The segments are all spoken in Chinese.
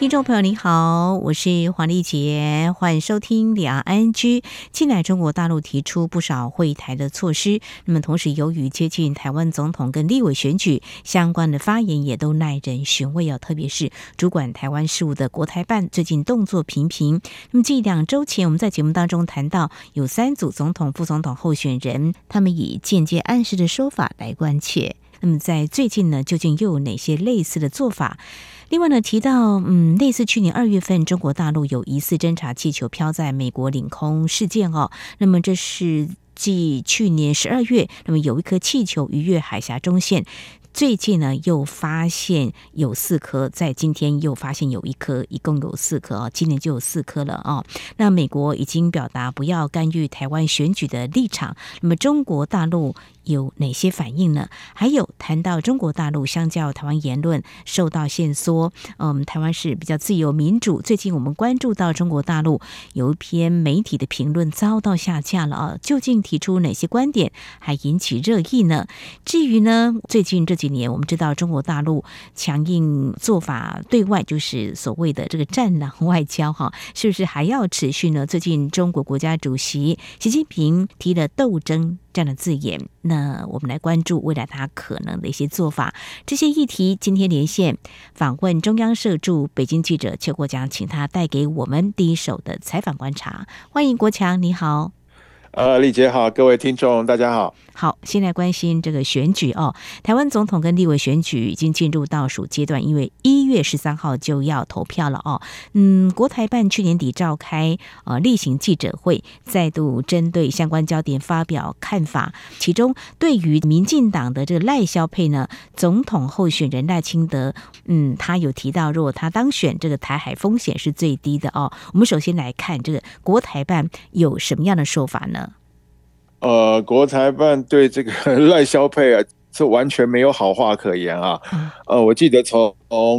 听众朋友您好，我是黄丽杰，欢迎收听两岸 N G。近来中国大陆提出不少惠台的措施，那么同时由于接近台湾总统跟立委选举，相关的发言也都耐人寻味哦。特别是主管台湾事务的国台办最近动作频频。那么近两周前我们在节目当中谈到有三组总统、副总统候选人，他们以间接暗示的说法来关切。那么在最近呢，究竟又有哪些类似的做法？另外呢，提到嗯，类似去年二月份中国大陆有疑似侦察气球飘在美国领空事件哦，那么这是继去年十二月，那么有一颗气球逾越海峡中线。最近呢，又发现有四颗，在今天又发现有一颗，一共有四颗哦，今年就有四颗了哦。那美国已经表达不要干预台湾选举的立场，那么中国大陆有哪些反应呢？还有谈到中国大陆相较台湾言论受到限缩，嗯，台湾是比较自由民主。最近我们关注到中国大陆有一篇媒体的评论遭到下架了啊，究竟提出哪些观点还引起热议呢？至于呢，最近这几年我们知道中国大陆强硬做法对外就是所谓的这个战狼外交哈，是不是还要持续呢？最近中国国家主席习近平提了斗争这样的字眼，那我们来关注未来他可能的一些做法。这些议题今天连线访问中央社驻北京记者邱国强，请他带给我们第一手的采访观察。欢迎国强，你好。呃，丽姐好，各位听众大家好。好，先来关心这个选举哦。台湾总统跟立委选举已经进入倒数阶段，因为一月十三号就要投票了哦。嗯，国台办去年底召开呃例行记者会，再度针对相关焦点发表看法。其中，对于民进党的这个赖萧配呢，总统候选人赖清德，嗯，他有提到，如果他当选，这个台海风险是最低的哦。我们首先来看这个国台办有什么样的说法呢？呃，国台办对这个 赖萧配啊，是完全没有好话可言啊。呃，我记得从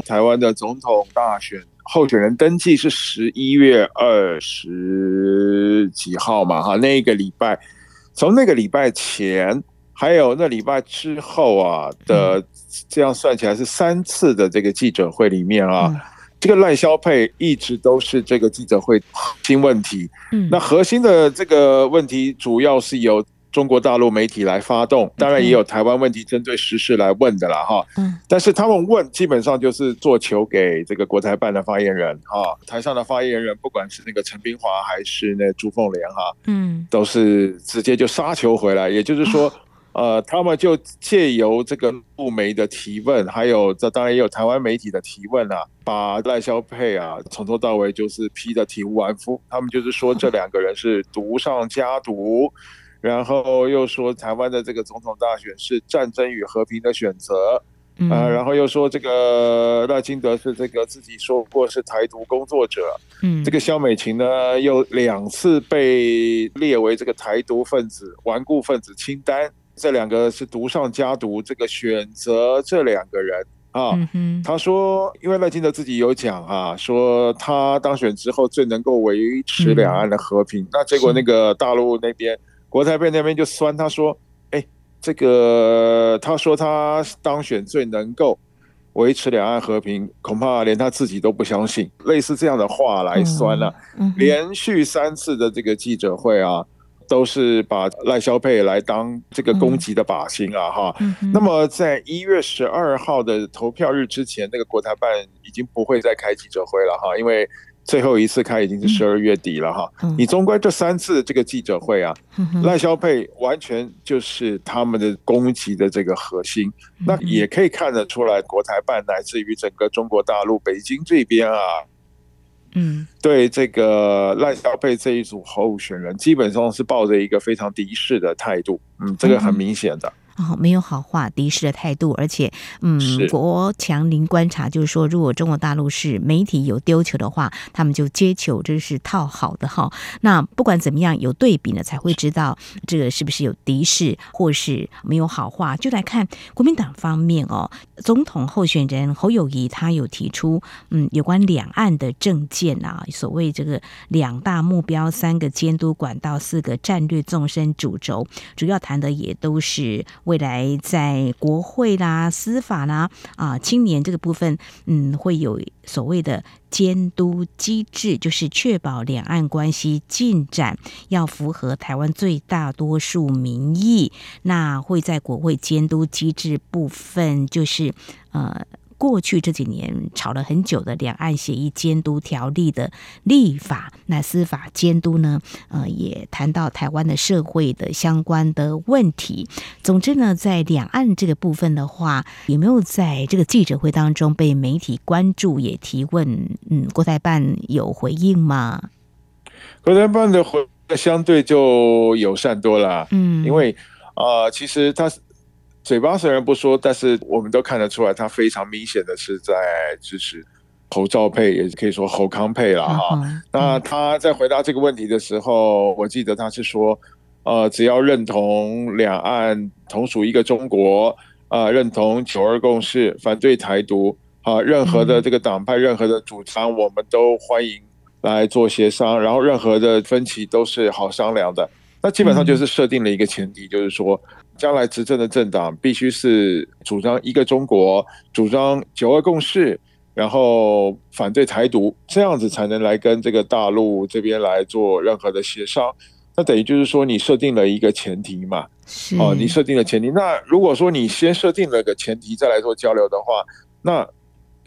台湾的总统大选候选人登记是十一月二十几号嘛，哈，那个礼拜，从那个礼拜前，还有那礼拜之后啊的，这样算起来是三次的这个记者会里面啊。这个赖萧配一直都是这个记者会核心问题。嗯，那核心的这个问题主要是由中国大陆媒体来发动，当然也有台湾问题针对时事来问的啦哈。嗯，但是他们问基本上就是做球给这个国台办的发言人哈，台上的发言人不管是那个陈冰华还是那朱凤莲哈，嗯，都是直接就杀球回来，也就是说。呃，他们就借由这个陆媒的提问，还有这当然也有台湾媒体的提问啊，把赖萧佩啊从头到尾就是批的体无完肤。他们就是说这两个人是毒上加毒，然后又说台湾的这个总统大选是战争与和平的选择，呃，然后又说这个赖清德是这个自己说过是台独工作者，嗯，这个萧美琴呢又两次被列为这个台独分子、顽固分子清单。这两个是毒上加毒，这个选择这两个人啊，他说，因为赖清德自己有讲啊，说他当选之后最能够维持两岸的和平，那结果那个大陆那边国台办那边就酸他说，哎，这个他说他当选最能够维持两岸和平，恐怕连他自己都不相信，类似这样的话来酸了，连续三次的这个记者会啊。都是把赖萧佩来当这个攻击的靶心啊哈，那么在一月十二号的投票日之前，那个国台办已经不会再开记者会了哈，因为最后一次开已经是十二月底了哈。你纵观这三次这个记者会啊，赖萧佩完全就是他们的攻击的这个核心，那也可以看得出来，国台办乃至于整个中国大陆北京这边啊。嗯，对这个赖萧佩这一组候选人，基本上是抱着一个非常敌视的态度。嗯，这个很明显的。哦，没有好话敌视的态度，而且，嗯，国强林观察就是说，如果中国大陆是媒体有丢球的话，他们就接球，这是套好的哈。那不管怎么样，有对比呢，才会知道这个是不是有敌视，或是没有好话。就来看国民党方面哦，总统候选人侯友谊他有提出，嗯，有关两岸的政见啊，所谓这个两大目标、三个监督管道、四个战略纵深主轴，主要谈的也都是。未来在国会啦、司法啦啊、青年这个部分，嗯，会有所谓的监督机制，就是确保两岸关系进展要符合台湾最大多数民意。那会在国会监督机制部分，就是呃。过去这几年吵了很久的两岸协议监督条例的立法，那司法监督呢？呃，也谈到台湾的社会的相关的问题。总之呢，在两岸这个部分的话，有没有在这个记者会当中被媒体关注也提问？嗯，国台办有回应吗？国台办的回相对就友善多了。嗯，因为啊、其实他。嘴巴虽然不说，但是我们都看得出来，他非常明显的是在支持侯兆佩，也可以说侯康佩了哈。嗯、那他在回答这个问题的时候，我记得他是说，呃，只要认同两岸同属一个中国，啊、呃，认同九二共识，反对台独，啊、呃，任何的这个党派，任何的主张，我们都欢迎来做协商，然后任何的分歧都是好商量的。那基本上就是设定了一个前提，就是说。将来执政的政党必须是主张一个中国、主张九二共识，然后反对台独，这样子才能来跟这个大陆这边来做任何的协商。那等于就是说，你设定了一个前提嘛？是哦，你设定了前提。那如果说你先设定了个前提，再来做交流的话，那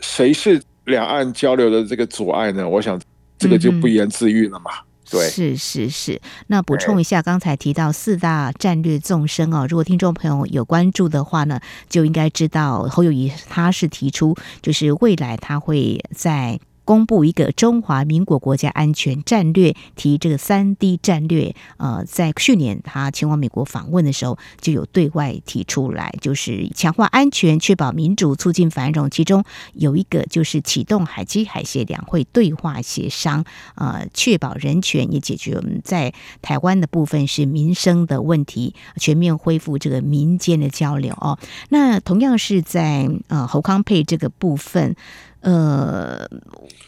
谁是两岸交流的这个阻碍呢？我想这个就不言自喻了嘛。嗯对，是是是，那补充一下，刚才提到四大战略纵深哦，如果听众朋友有关注的话呢，就应该知道侯友谊他是提出，就是未来他会在。公布一个中华民国国家安全战略，提这个三 D 战略。呃，在去年他前往美国访问的时候，就有对外提出来，就是强化安全、确保民主、促进繁荣。其中有一个就是启动海基海协两会对话协商，呃，确保人权，也解决我们在台湾的部分是民生的问题，全面恢复这个民间的交流哦。那同样是在呃侯康配这个部分。呃，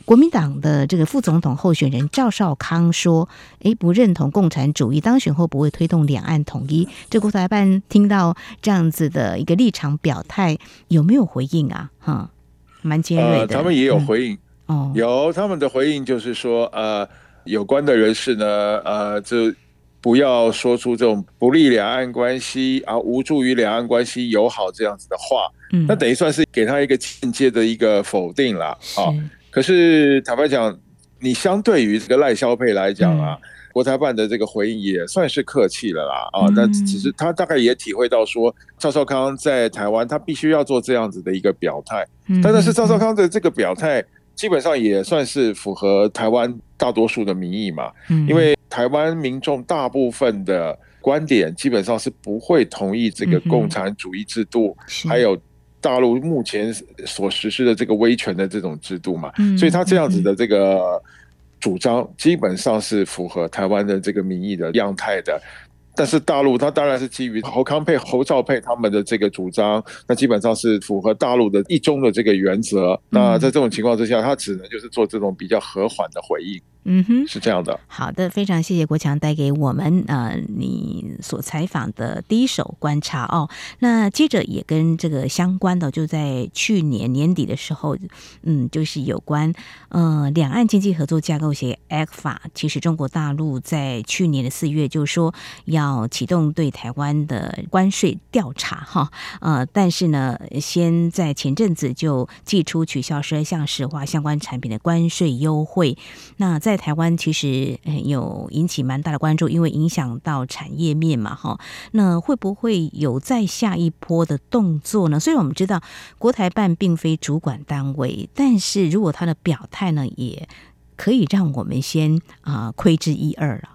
国民党的这个副总统候选人赵少康说：“诶，不认同共产主义，当选后不会推动两岸统一。”这国台办听到这样子的一个立场表态，有没有回应啊？哈，蛮尖锐的。呃，他们也有回应，嗯、哦，有他们的回应就是说，呃，有关的人士呢，呃，就不要说出这种不利两岸关系啊，无助于两岸关系友好这样子的话。那等于算是给他一个间接的一个否定了啊。可是坦白讲，你相对于这个赖萧配来讲啊，国台办的这个回应也算是客气了啦啊。那其实他大概也体会到说，赵少康在台湾他必须要做这样子的一个表态。但是赵少康的这个表态基本上也算是符合台湾大多数的民意嘛。因为台湾民众大部分的观点基本上是不会同意这个共产主义制度，还有。大陆目前所实施的这个威权的这种制度嘛，所以他这样子的这个主张基本上是符合台湾的这个民意的样态的。但是大陆它当然是基于侯康配、侯兆配他们的这个主张，那基本上是符合大陆的一中的这个原则。那在这种情况之下，他只能就是做这种比较和缓的回应。嗯哼，是这样的。好的，非常谢谢国强带给我们呃你所采访的第一手观察哦。那接着也跟这个相关的，就在去年年底的时候，嗯，就是有关呃两岸经济合作架构协议 ECFA。其实中国大陆在去年的四月就说要启动对台湾的关税调查哈，呃，但是呢，先在前阵子就寄出取消十二项石化相关产品的关税优惠。那在台湾其实有引起蛮大的关注，因为影响到产业面嘛，哈。那会不会有再下一波的动作呢？虽然我们知道国台办并非主管单位，但是如果他的表态呢，也可以让我们先啊窥之一二了。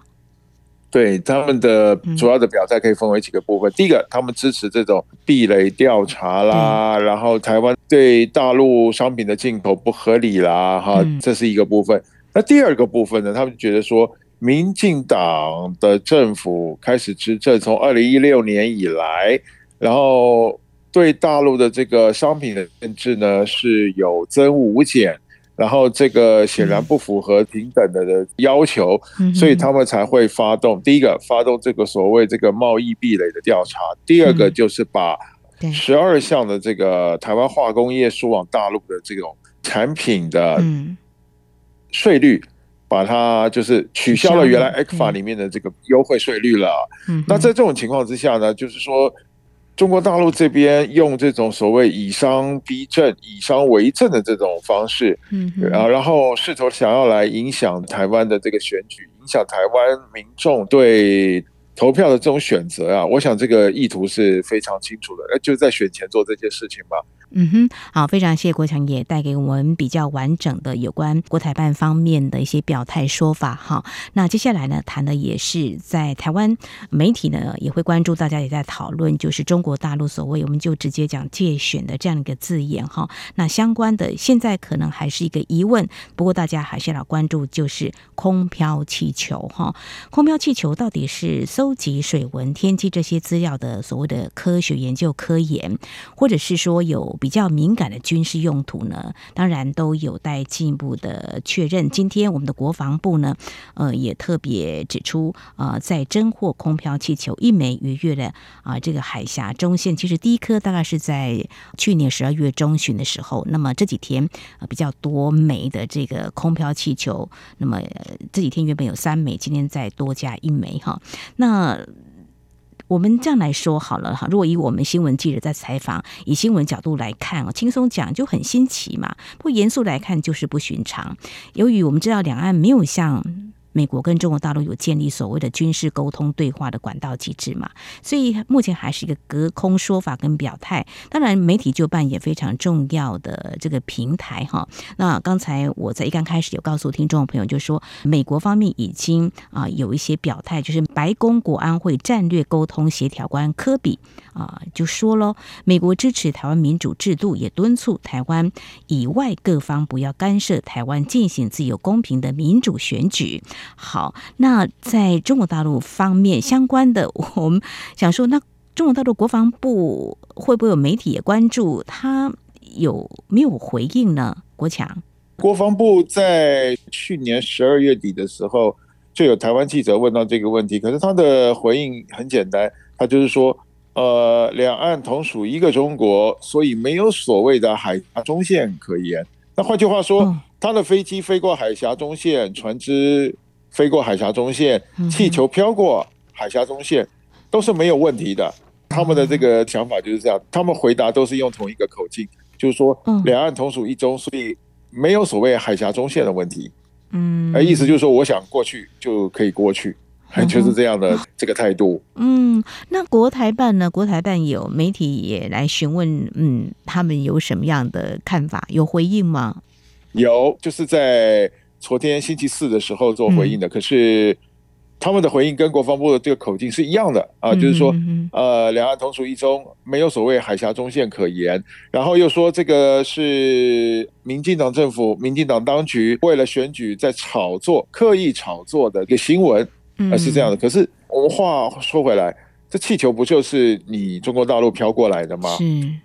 对他们的主要的表态可以分为几个部分。嗯、第一个，他们支持这种壁垒调查啦，嗯、然后台湾对大陆商品的进口不合理啦，哈、嗯，这是一个部分。那第二个部分呢，他们觉得说，民进党的政府开始执政，从二零一六年以来，然后对大陆的这个商品的限制呢是有增无减。然后这个显然不符合平等的的要求，嗯、所以他们才会发动第一个发动这个所谓这个贸易壁垒的调查，第二个就是把十二项的这个台湾化工业输往大陆的这种产品的税率，把它就是取消了原来 ECFA 里面的这个优惠税率了。那在这种情况之下呢，就是说。中国大陆这边用这种所谓以商逼政、以商为政的这种方式，嗯，然后试图想要来影响台湾的这个选举，影响台湾民众对投票的这种选择啊，我想这个意图是非常清楚的，那，就在选前做这件事情吧。嗯哼，好，非常谢谢国强也带给我们比较完整的有关国台办方面的一些表态说法哈。那接下来呢，谈的也是在台湾媒体呢也会关注，大家也在讨论，就是中国大陆所谓我们就直接讲借选的这样一个字眼哈。那相关的现在可能还是一个疑问，不过大家还是要关注，就是空飘气球哈。空飘气球到底是搜收集水文、天气这些资料的所谓的科学研究、科研，或者是说有？比较敏感的军事用途呢，当然都有待进一步的确认。今天我们的国防部呢，呃，也特别指出，呃，在侦获空飘气球一枚逾越了啊这个海峡中线。其实第一颗大概是在去年十二月中旬的时候。那么这几天呃比较多枚的这个空飘气球，那么这几天原本有三枚，今天再多加一枚哈。那我们这样来说好了哈，如果以我们新闻记者在采访，以新闻角度来看哦，轻松讲就很新奇嘛，不严肃来看就是不寻常。由于我们知道两岸没有像。美国跟中国大陆有建立所谓的军事沟通对话的管道机制嘛，所以目前还是一个隔空说法跟表态。当然，媒体就扮演非常重要的这个平台哈。那刚才我在一刚开始有告诉听众朋友，就说美国方面已经啊有一些表态，就是白宫国安会战略沟通协调官科比啊就说喽，美国支持台湾民主制度，也敦促台湾以外各方不要干涉台湾进行自由公平的民主选举。好，那在中国大陆方面相关的，我们想说，那中国大陆国防部会不会有媒体也关注？他有没有回应呢？国强，国防部在去年十二月底的时候，就有台湾记者问到这个问题，可是他的回应很简单，他就是说，呃，两岸同属一个中国，所以没有所谓的海峡中线可言。那换句话说，嗯、他的飞机飞过海峡中线，船只。飞过海峡中线，气球飘过海峡中线，都是没有问题的。他们的这个想法就是这样，他们回答都是用同一个口径，就是说两岸同属一中，所以没有所谓海峡中线的问题。嗯，意思就是说，我想过去就可以过去，就是这样的这个态度。嗯，那国台办呢？国台办有媒体也来询问，嗯，他们有什么样的看法？有回应吗？有，就是在。昨天星期四的时候做回应的，可是他们的回应跟国防部的这个口径是一样的啊，就是说，呃，两岸同属一中，没有所谓海峡中线可言。然后又说这个是民进党政府、民进党当局为了选举在炒作、刻意炒作的一个新闻，啊，是这样的。可是我们话说回来，这气球不就是你中国大陆飘过来的吗？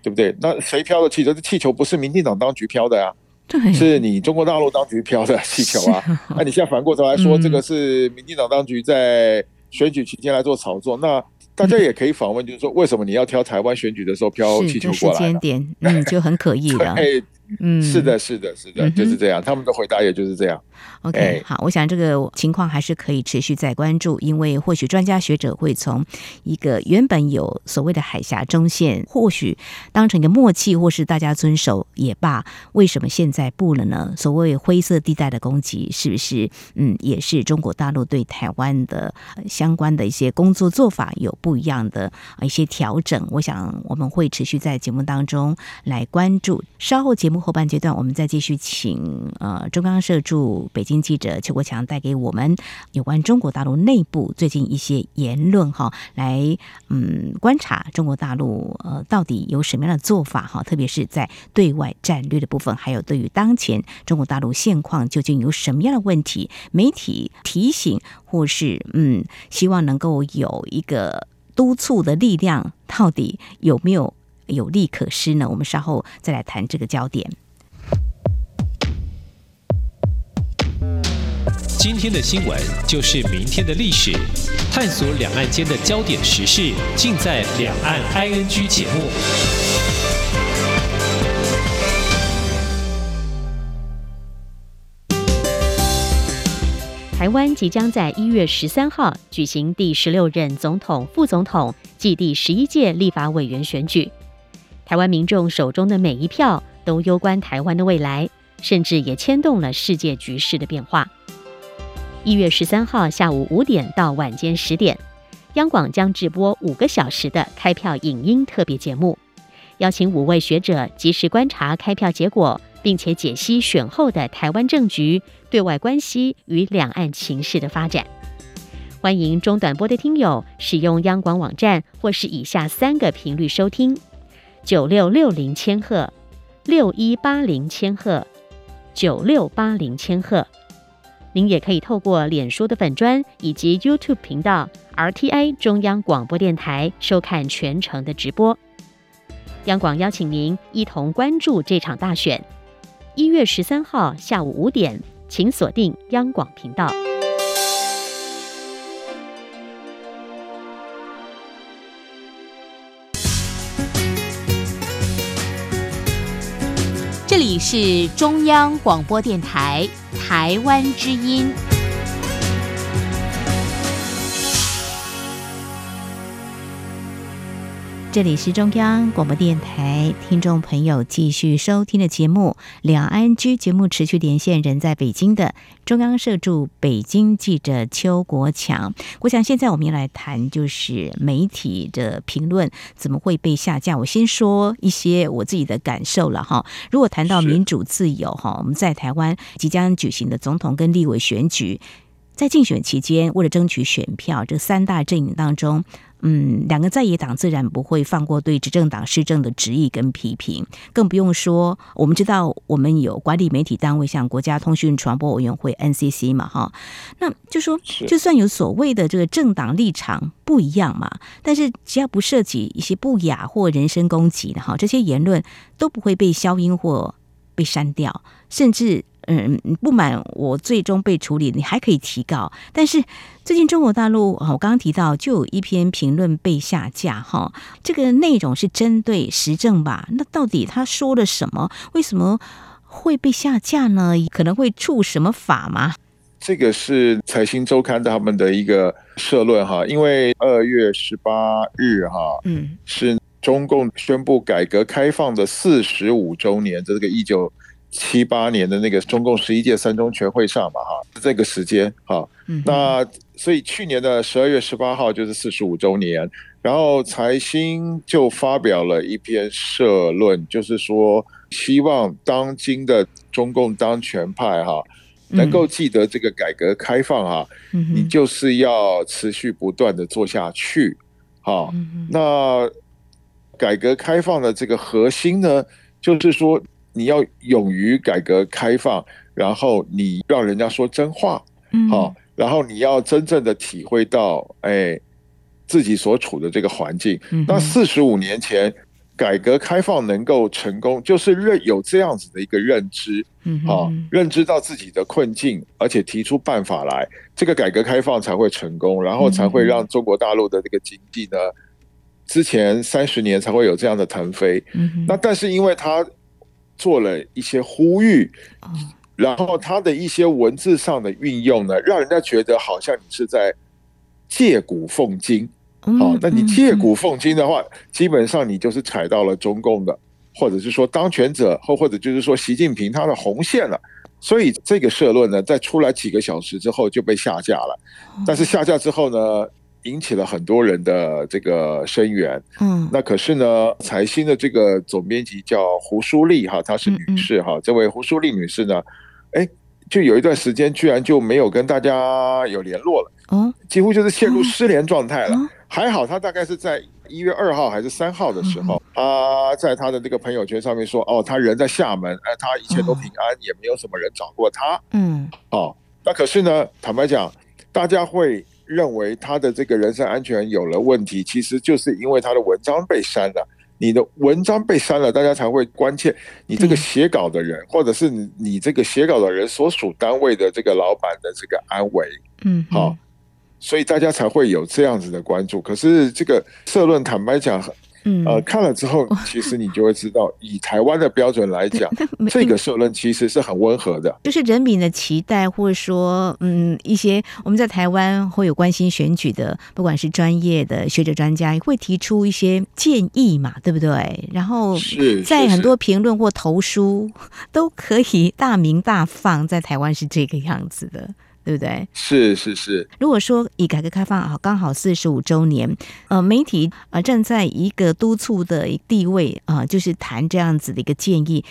对不对？那谁飘的气球？这气球不是民进党当局飘的呀？对，是你中国大陆当局飘的气球啊！那你现在反过头来说，这个是民进党当局在选举期间来做炒作，那大家也可以访问，就是说，为什么你要挑台湾选举的时候飘气球过来？时间点，嗯，就很可疑了。嗯，是的，是的，是的，就是这样。他们的回答也就是这样。OK，好，我想这个情况还是可以持续再关注，因为或许专家学者会从一个原本有所谓的海峡中线，或许当成一个默契，或是大家遵守也罢，为什么现在不了呢？所谓灰色地带的攻击，是不是嗯，也是中国大陆对台湾的相关的一些工作做法有不一样的一些调整？我想我们会持续在节目当中来关注，稍后节目。后半阶段，我们再继续请呃中央社驻北京记者邱国强带给我们有关中国大陆内部最近一些言论哈，来嗯观察中国大陆呃到底有什么样的做法哈，特别是在对外战略的部分，还有对于当前中国大陆现况究竟有什么样的问题，媒体提醒或是嗯希望能够有一个督促的力量，到底有没有？有利可施呢？我们稍后再来谈这个焦点。今天的新闻就是明天的历史，探索两岸间的焦点时事，尽在《两岸 ING》节目。台湾即将在一月十三号举行第十六任总统、副总统暨第十一届立法委员选举。台湾民众手中的每一票都攸关台湾的未来，甚至也牵动了世界局势的变化。一月十三号下午五点到晚间十点，央广将直播五个小时的开票影音特别节目，邀请五位学者及时观察开票结果，并且解析选后的台湾政局、对外关系与两岸情势的发展。欢迎中短波的听友使用央广网站或是以下三个频率收听。九六六零千赫，六一八零千赫，九六八零千赫。您也可以透过脸书的粉砖以及 YouTube 频道 RTI 中央广播电台收看全程的直播。央广邀请您一同关注这场大选。一月十三号下午五点，请锁定央广频道。你是中央广播电台台湾之音。这里是中央广播电台，听众朋友继续收听的节目《两岸居》节目，持续连线人在北京的中央社驻北京记者邱国强。我想现在我们要来谈，就是媒体的评论怎么会被下架。我先说一些我自己的感受了哈。如果谈到民主自由哈，我们在台湾即将举行的总统跟立委选举，在竞选期间，为了争取选票，这三大阵营当中。嗯，两个在野党自然不会放过对执政党施政的质疑跟批评，更不用说我们知道我们有管理媒体单位，像国家通讯传播委员会 NCC 嘛，哈，那就说就算有所谓的这个政党立场不一样嘛，但是只要不涉及一些不雅或人身攻击的哈，这些言论都不会被消音或被删掉，甚至。嗯，不满我最终被处理，你还可以提告。但是最近中国大陆，我刚刚提到就有一篇评论被下架，哈，这个内容是针对时政吧？那到底他说了什么？为什么会被下架呢？可能会触什么法吗？这个是财新周刊他们的一个社论哈，因为二月十八日哈，嗯，是中共宣布改革开放的四十五周年，这个一九。七八年的那个中共十一届三中全会上嘛，哈，这个时间，哈，那所以去年的十二月十八号就是四十五周年，然后财新就发表了一篇社论，就是说希望当今的中共当权派哈能够记得这个改革开放哈，你就是要持续不断的做下去，哈，那改革开放的这个核心呢，就是说。你要勇于改革开放，然后你让人家说真话，好，然后你要真正的体会到，哎，自己所处的这个环境。那四十五年前改革开放能够成功，就是认有这样子的一个认知，好，认知到自己的困境，而且提出办法来，这个改革开放才会成功，然后才会让中国大陆的这个经济呢，之前三十年才会有这样的腾飞。嗯那但是因为他。做了一些呼吁，然后他的一些文字上的运用呢，让人家觉得好像你是在借古奉今。好，那你借古奉今的话，基本上你就是踩到了中共的，或者是说当权者，或或者就是说习近平他的红线了。所以这个社论呢，在出来几个小时之后就被下架了。但是下架之后呢，引起了很多人的这个声援。嗯，那可是呢，财新的这个总编辑叫胡舒丽哈，她是女士哈。嗯嗯，这位胡舒丽女士呢，哎，就有一段时间居然就没有跟大家有联络了，嗯，几乎就是陷入失联状态了。还好她大概是在一月二号还是三号的时候，她、嗯、在她的这个朋友圈上面说，哦，她人在厦门，哎，她一切都平安，哦、也没有什么人找过她。嗯，哦，那可是呢，坦白讲，大家会。认为他的这个人身安全有了问题，其实就是因为他的文章被删了。你的文章被删了，大家才会关切你这个写稿的人，或者是你你这个写稿的人所属单位的这个老板的这个安危。嗯，好，所以大家才会有这样子的关注。可是这个社论，坦白讲。嗯，呃，看了之后，其实你就会知道，以台湾的标准来讲，这个社论其实是很温和的。就是人民的期待，或者说，嗯，一些我们在台湾会有关心选举的，不管是专业的学者专家，也会提出一些建议嘛，对不对？然后在很多评论或投书都可以大鸣大放，在台湾是这个样子的。对不对？是是是。如果说以改革开放啊，刚好四十五周年，呃，媒体啊站在一个督促的地位啊，就是谈这样子的一个建议，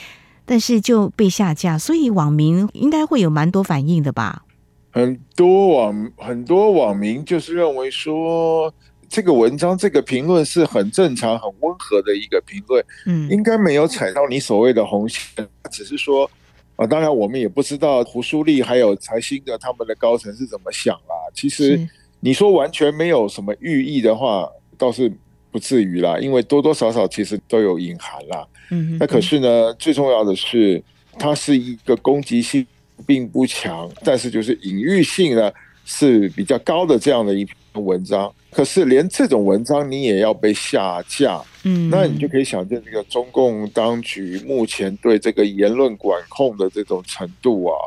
但是就被下架，所以网民应该会有蛮多反应的吧？很多网很多网民就是认为说，这个文章这个评论是很正常、很温和的一个评论，嗯，应该没有踩到你所谓的红线，只是说。啊，当然我们也不知道胡舒立还有财新的他们的高层是怎么想啦。其实你说完全没有什么寓意的话，倒是不至于啦，因为多多少少其实都有隐含啦。嗯，那可是呢，最重要的是，它是一个攻击性并不强，但是就是隐喻性呢是比较高的这样的一篇文章。可是连这种文章你也要被下架，嗯，那你就可以想见这个中共当局目前对这个言论管控的这种程度啊，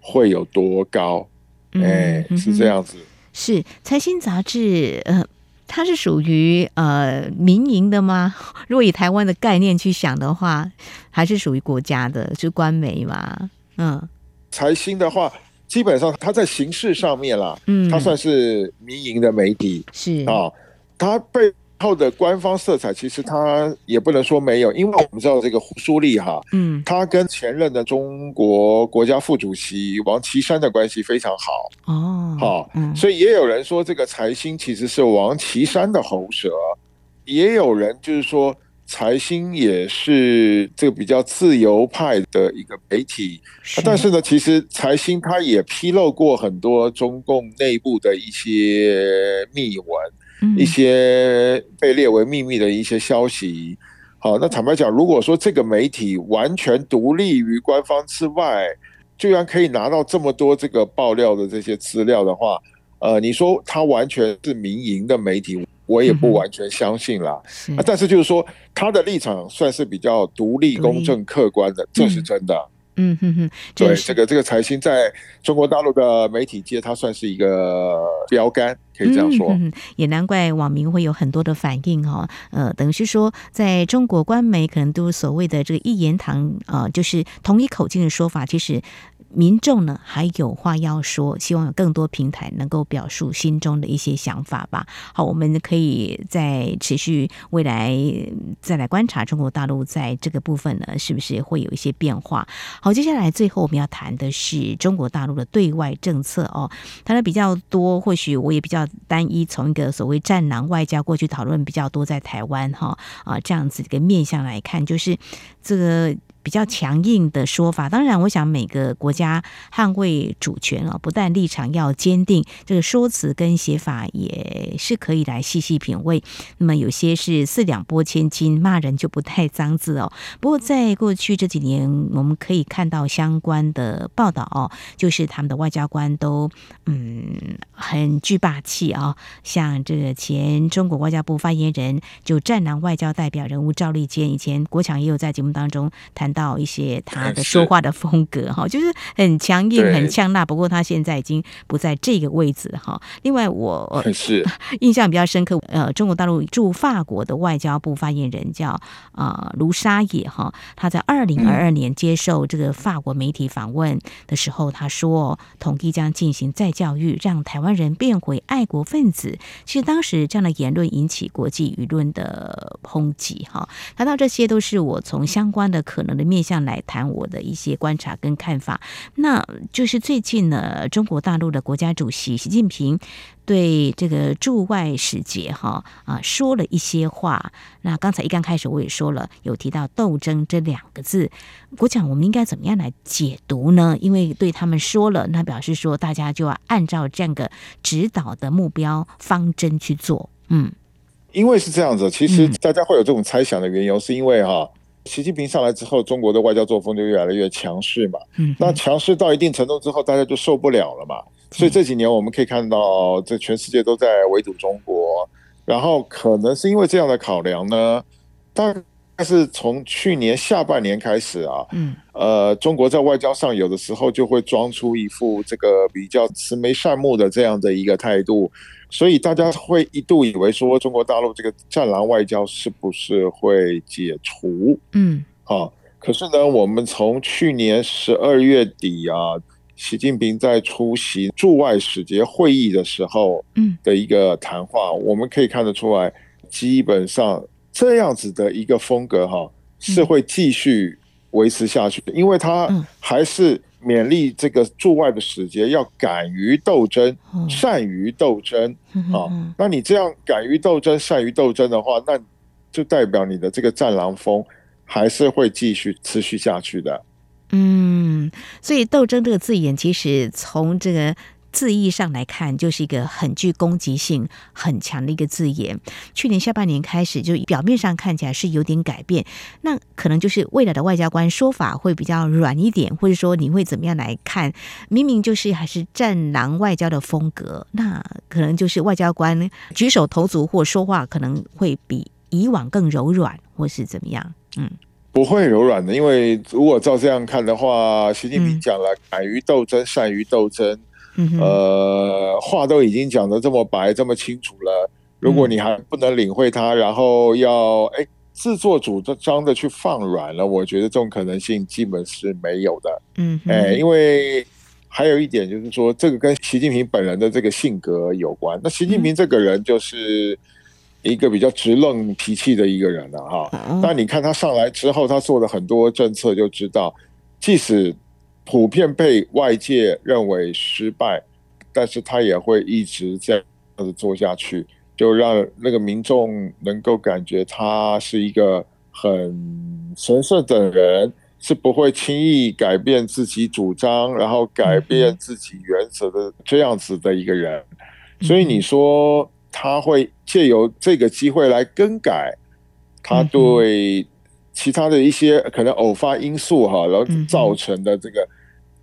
会有多高？哎、嗯，是这样子。是财新杂志，呃，它是属于呃民营的吗？如果以台湾的概念去想的话，还是属于国家的，是官媒嘛？嗯，财新的话。基本上，它在形式上面啦，嗯，它算是民营的媒体，是。啊，它背后的官方色彩其实它也不能说没有，因为我们知道这个胡舒立哈，嗯，他跟前任的中国国家副主席王岐山的关系非常好哦，好，嗯，所以也有人说这个财新其实是王岐山的喉舌，也有人就是说。财新也是这个比较自由派的一个媒体，是但是呢，其实财新它也披露过很多中共内部的一些秘闻，嗯、一些被列为秘密的一些消息。好，那坦白讲，如果说这个媒体完全独立于官方之外，居然可以拿到这么多这个爆料的这些资料的话，呃，你说它完全是民营的媒体？我也不完全相信啦，嗯、但是就是说，他的立场算是比较独立、公正、客观的，这是真的。嗯哼哼，对，这个这个财新在中国大陆的媒体界，它算是一个标杆，嗯，也难怪网民会有很多的反应哈。呃，等于是说，在中国官媒可能都所谓的这个一言堂啊，就是同一口径的说法，其实。民众呢还有话要说，希望有更多平台能够表述心中的一些想法吧。好，我们可以再持续未来再来观察中国大陆在这个部分呢，是不是会有一些变化？好，接下来最后我们要谈的是中国大陆的对外政策哦，谈的比较多，或许我也比较单一，从一个所谓战狼外交过去讨论比较多，在台湾哈啊这样子一个面向来看，就是这个。比较强硬的说法，当然，我想每个国家捍卫主权啊，不但立场要坚定，这个说辞跟写法也是可以来细细品味。那么有些是四两拨千斤，骂人就不太脏字哦。不过在过去这几年，我们可以看到相关的报道哦，就是他们的外交官都嗯很具霸气啊，像这个前中国外交部发言人就战狼外交代表人物赵立坚，以前国强也有在节目当中谈。到一些他的说话的风格哈，就是很强硬、很呛辣。不过他现在已经不在这个位置了哈。另外，我 是印象比较深刻，呃，中国大陆驻法国的外交部发言人叫啊卢沙野哈，他在二零二二年接受这个法国媒体访问的时候，他说统一将进行再教育，让台湾人变回爱国分子。其实当时这样的言论引起国际舆论的抨击哈。谈到这些，都是我从相关的可能的面向来谈我的一些观察跟看法。那就是最近呢，中国大陆的国家主席习近平对这个驻外使节哈啊说了一些话。那刚才一刚开始我也说了，有提到“斗争”这两个字，国强我们应该怎么样来解读呢？因为对他们说了，那表示说大家就要按照这样个指导的目标方针去做。嗯。因为是这样子，其实大家会有这种猜想的缘由，是因为哈，习近平上来之后，中国的外交作风就越来越强势嘛。嗯，那强势到一定程度之后，大家就受不了了嘛。所以这几年我们可以看到，这全世界都在围堵中国，然后可能是因为这样的考量呢，大概是从去年下半年开始啊，嗯，呃，中国在外交上有的时候就会装出一副这个比较慈眉善目的这样的一个态度。所以大家会一度以为说，中国大陆这个战狼外交是不是会解除？嗯，啊，可是呢，我们从去年十二月底啊，习近平在出席驻外使节会议的时候，嗯，的一个谈话，我们可以看得出来，基本上这样子的一个风格哈，是会继续维持下去的，因为他还是。勉励这个驻外的使节要敢于斗争，善于斗争啊！那你这样敢于斗争、善于斗争的话，那就代表你的这个战狼风还是会继续持续下去的。嗯，所以“斗争”这个字眼，其实从这个。字义上来看，就是一个很具攻击性很强的一个字眼。去年下半年开始，就表面上看起来是有点改变，那可能就是未来的外交官说法会比较软一点，或者说你会怎么样来看？明明就是还是战狼外交的风格，那可能就是外交官举手投足或说话可能会比以往更柔软，或是怎么样？嗯，不会柔软的，因为如果照这样看的话，习近平讲了，敢于斗争，善于斗争。呃，话都已经讲得这么白，这么清楚了，如果你还不能领会它，然后要哎自作主张的去放软了，我觉得这种可能性基本是没有的。嗯，哎，因为还有一点就是说，这个跟习近平本人的这个性格有关。那习近平这个人就是一个比较直愣脾气的一个人了哈。那你看他上来之后，他做的很多政策，就知道即使。普遍被外界认为失败，但是他也会一直这样子做下去，就让那个民众能够感觉他是一个很神圣的人，是不会轻易改变自己主张，然后改变自己原则的这样子的一个人。所以你说他会借由这个机会来更改他对其他的一些可能偶发因素哈，然后造成的这个。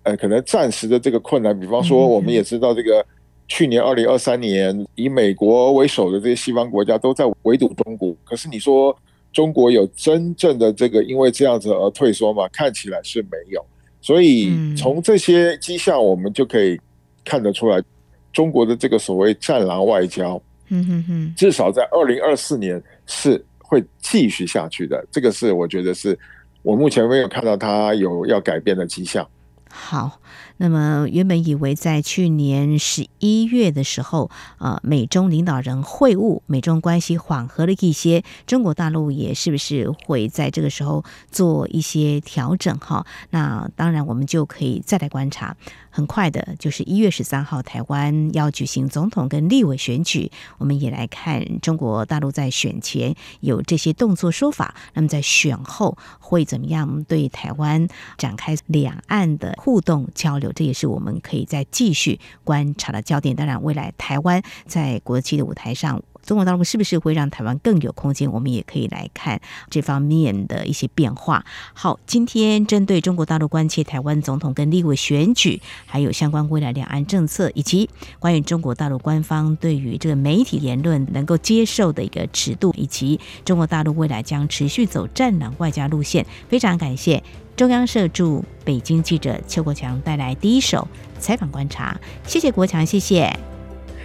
呃，可能暂时的这个困难，比方说，我们也知道，这个去年二零二三年，以美国为首的这些西方国家都在围堵中国。可是你说中国有真正的这个因为这样子而退缩吗？看起来是没有。所以从这些迹象，我们就可以看得出来，中国的这个所谓“战狼外交”，嗯哼哼，至少在二零二四年是会继续下去的。这个是我觉得是我目前没有看到它有要改变的迹象。好。那么原本以为在去年十一月的时候，呃，美中领导人会晤，美中关系缓和了一些，中国大陆也是不是会在这个时候做一些调整？哈，那当然我们就可以再来观察。很快的，就是一月十三号，台湾要举行总统跟立委选举，我们也来看中国大陆在选前有这些动作说法，那么在选后会怎么样对台湾展开两岸的互动交流？这也是我们可以再继续观察的焦点。当然，未来台湾在国际的舞台上中国大陆是不是会让台湾更有空间？我们也可以来看这方面的一些变化。好，今天针对中国大陆关切台湾总统跟立委选举，还有相关未来两岸政策，以及关于中国大陆官方对于这个媒体言论能够接受的一个尺度，以及中国大陆未来将持续走战狼外交路线，非常感谢中央社驻北京记者邱国强带来第一手采访观察。谢谢国强，谢谢。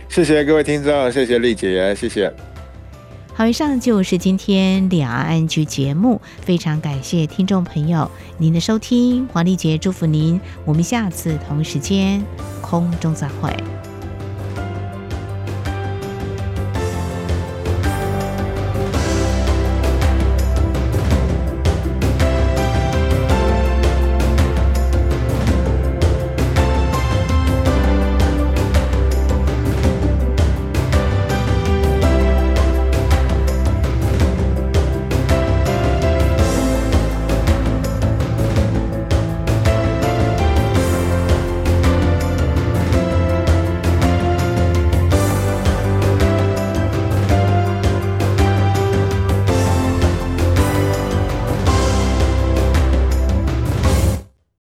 谢谢各位听众，谢谢丽姐，谢谢。好，以上就是今天两岸局节目，非常感谢听众朋友您的收听，黄丽杰祝福您，我们下次同一时间空中再会。